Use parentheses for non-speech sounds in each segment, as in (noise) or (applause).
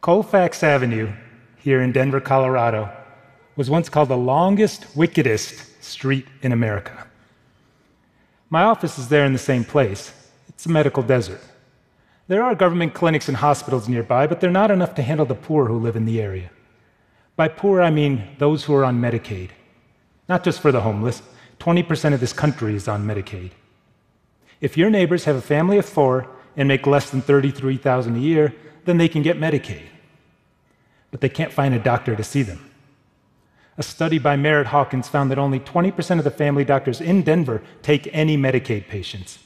Colfax Avenue, here in Denver, Colorado, was once called the longest, wickedest street in America. My office is there in the same place. It's a medical desert. There are government clinics and hospitals nearby, but they're not enough to handle the poor who live in the area. By poor, I mean those who are on Medicaid. Not just for the homeless, 20% of this country is on Medicaid. If your neighbors have a family of four and make less than 33,000 a year, then they can get Medicaid. But they can't find a doctor to see them. A study by Merritt Hawkins found that only 20% of the family doctors in Denver take any Medicaid patients.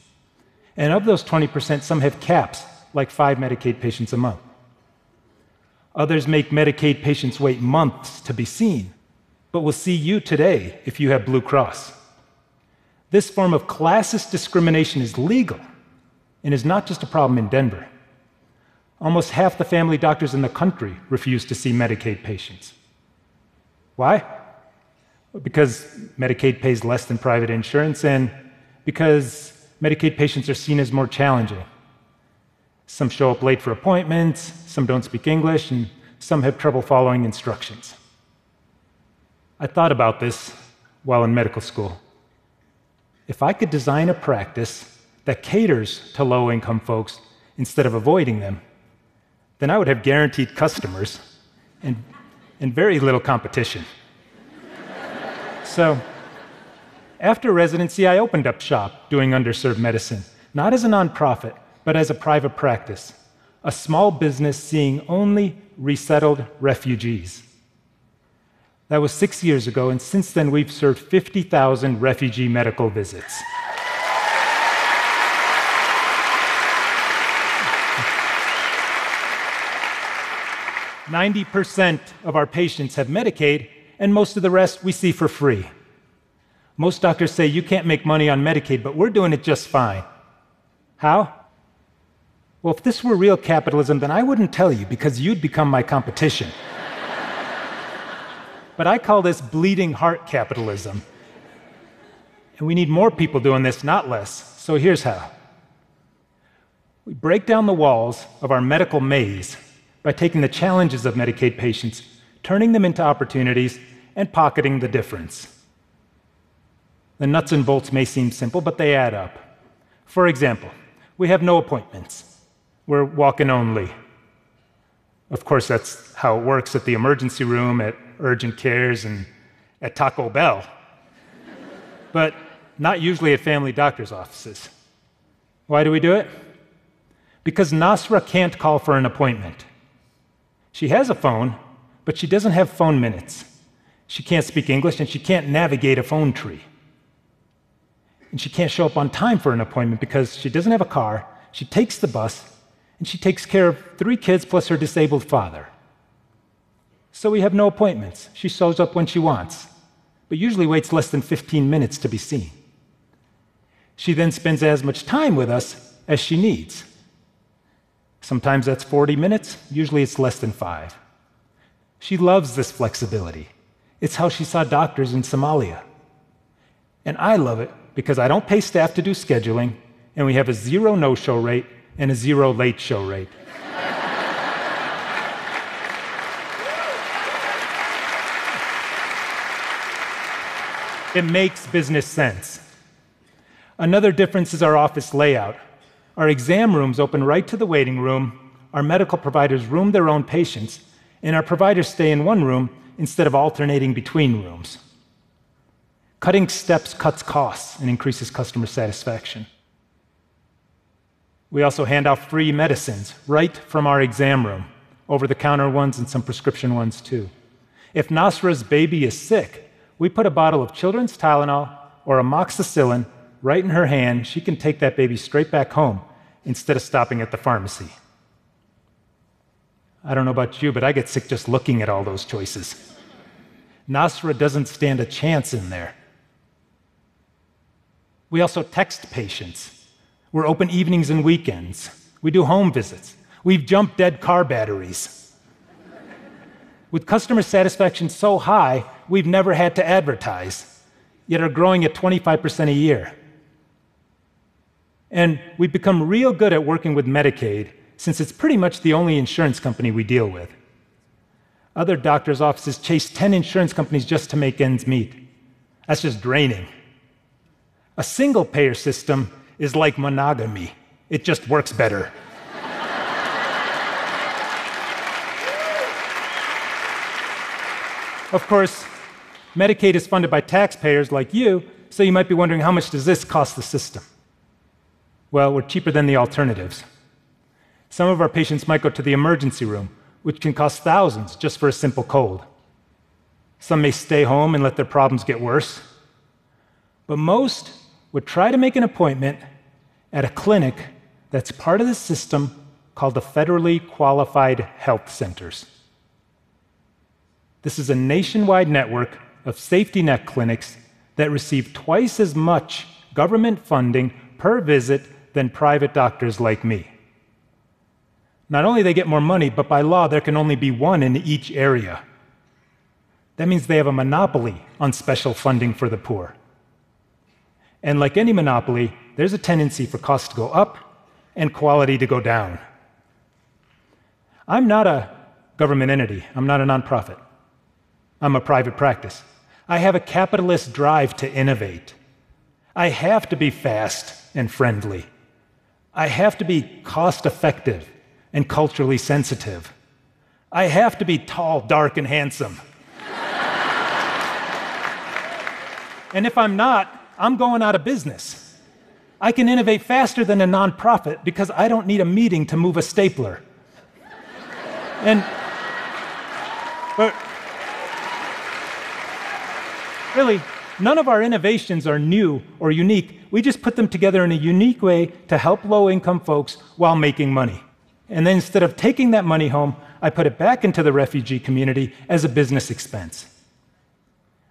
And of those 20%, some have caps, like five Medicaid patients a month. Others make Medicaid patients wait months to be seen, but will see you today if you have Blue Cross. This form of classist discrimination is legal and is not just a problem in Denver. Almost half the family doctors in the country refuse to see Medicaid patients. Why? Because Medicaid pays less than private insurance and because Medicaid patients are seen as more challenging. Some show up late for appointments, some don't speak English, and some have trouble following instructions. I thought about this while in medical school. If I could design a practice that caters to low income folks instead of avoiding them, then I would have guaranteed customers and, and very little competition. so, after residency, I opened up shop doing underserved medicine, not as a nonprofit, but as a private practice, a small business seeing only resettled refugees. That was six years ago, and since then we've served 50,000 refugee medical visits. Ninety percent of our patients have Medicaid, and most of the rest we see for free. Most doctors say you can't make money on Medicaid, but we're doing it just fine. How? Well, if this were real capitalism, then I wouldn't tell you because you'd become my competition. (laughs) But I call this bleeding heart capitalism. And we need more people doing this, not less. So here's how we break down the walls of our medical maze by taking the challenges of Medicaid patients, turning them into opportunities, and pocketing the difference. The nuts and bolts may seem simple, but they add up. For example, we have no appointments, we're walk in only. Of course, that's how it works at the emergency room, at urgent cares, and at Taco Bell, but not usually at family doctor's offices. Why do we do it? Because Nasra can't call for an appointment. She has a phone, but she doesn't have phone minutes. She can't speak English and she can't navigate a phone tree. And she can't show up on time for an appointment because she doesn't have a car, she takes the bus, and she takes care of three kids plus her disabled father. So we have no appointments. She shows up when she wants, but usually waits less than 15 minutes to be seen. She then spends as much time with us as she needs. Sometimes that's 40 minutes, usually it's less than five. She loves this flexibility. It's how she saw doctors in Somalia. And I love it because I don't pay staff to do scheduling, and we have a zero no show rate and a zero late show rate. it makes business sense. Another difference is our office layout. Our exam rooms open right to the waiting room, our medical providers room their own patients, and our providers stay in one room instead of alternating between rooms. Cutting steps cuts costs and increases customer satisfaction. We also hand out free medicines right from our exam room, over the counter ones and some prescription ones too. If Nasra's baby is sick, we put a bottle of children's Tylenol or amoxicillin right in her hand. She can take that baby straight back home instead of stopping at the pharmacy. I don't know about you, but I get sick just looking at all those choices. Nasra doesn't stand a chance in there. We also text patients we're open evenings and weekends. We do home visits. We've jumped dead car batteries. With customer satisfaction so high, we've never had to advertise, yet are growing at 25% a year. And we've become real good at working with Medicaid since it's pretty much the only insurance company we deal with. Other doctors' offices chase 10 insurance companies just to make ends meet. That's just draining. A single payer system is like monogamy, it just works better. of course, Medicaid is funded by taxpayers like you, so you might be wondering how much does this cost the system? Well, we're cheaper than the alternatives. Some of our patients might go to the emergency room, which can cost thousands just for a simple cold. Some may stay home and let their problems get worse. But most would try to make an appointment at a clinic that's part of the system called the Federally Qualified Health Centers. This is a nationwide network of safety net clinics that receive twice as much government funding per visit than private doctors like me. Not only they get more money, but by law there can only be one in each area. That means they have a monopoly on special funding for the poor. And like any monopoly, there's a tendency for costs to go up and quality to go down. I'm not a government entity, I'm not a nonprofit. I'm a private practice. I have a capitalist drive to innovate. I have to be fast and friendly. I have to be cost effective and culturally sensitive. I have to be tall, dark, and handsome. (laughs) and if I'm not, I'm going out of business. I can innovate faster than a nonprofit because I don't need a meeting to move a stapler. And, but really, none of our innovations are new or unique. We just put them together in a unique way to help low income folks while making money. And then instead of taking that money home, I put it back into the refugee community as a business expense.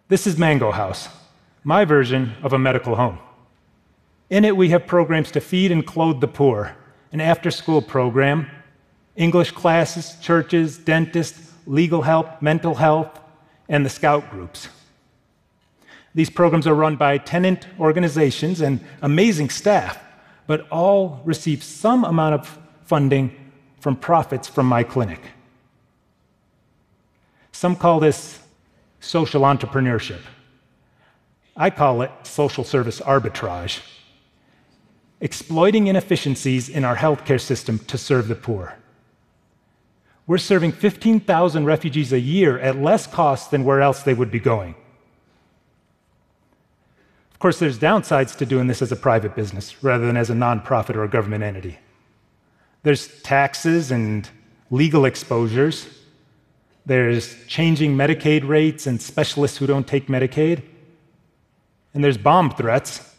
This is Mango House, my version of a medical home. In it, we have programs to feed and clothe the poor, an after school program, English classes, churches, dentists, legal help, mental health, and the scout groups. These programs are run by tenant organizations and amazing staff, but all receive some amount of funding from profits from my clinic. Some call this social entrepreneurship. I call it social service arbitrage, exploiting inefficiencies in our healthcare system to serve the poor. We're serving 15,000 refugees a year at less cost than where else they would be going. Of course, there's downsides to doing this as a private business rather than as a nonprofit or a government entity. There's taxes and legal exposures. There's changing Medicaid rates and specialists who don't take Medicaid. And there's bomb threats.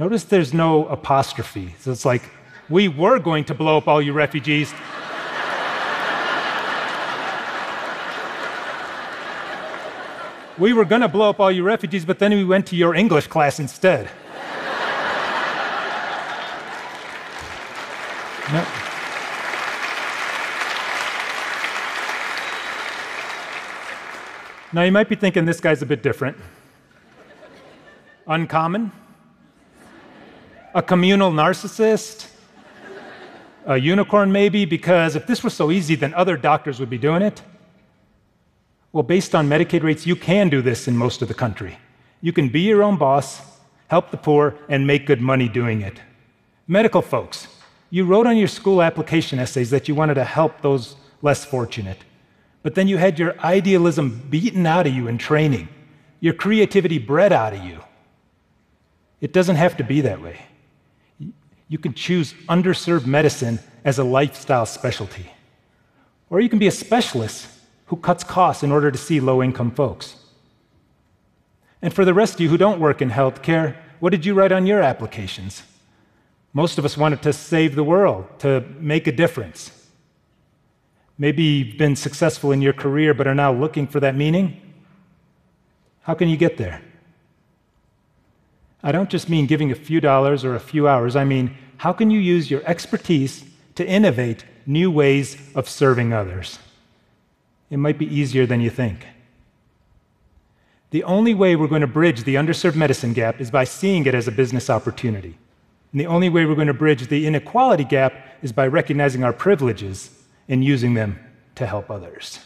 Notice there's no apostrophe. So it's like, we were going to blow up all you refugees. We were going to blow up all you refugees, but then we went to your English class instead. No. Now, you might be thinking this guy's a bit different. Uncommon? A communal narcissist? A unicorn, maybe? Because if this was so easy, then other doctors would be doing it. Well, based on Medicaid rates, you can do this in most of the country. You can be your own boss, help the poor, and make good money doing it. Medical folks, you wrote on your school application essays that you wanted to help those less fortunate. But then you had your idealism beaten out of you in training, your creativity bred out of you. It doesn't have to be that way. You can choose underserved medicine as a lifestyle specialty. Or you can be a specialist who cuts costs in order to see low income folks. And for the rest of you who don't work in healthcare, what did you write on your applications? Most of us wanted to save the world, to make a difference. Maybe you've been successful in your career but are now looking for that meaning. How can you get there? I don't just mean giving a few dollars or a few hours. I mean, how can you use your expertise to innovate new ways of serving others? It might be easier than you think. The only way we're going to bridge the underserved medicine gap is by seeing it as a business opportunity. And the only way we're going to bridge the inequality gap is by recognizing our privileges and using them to help others.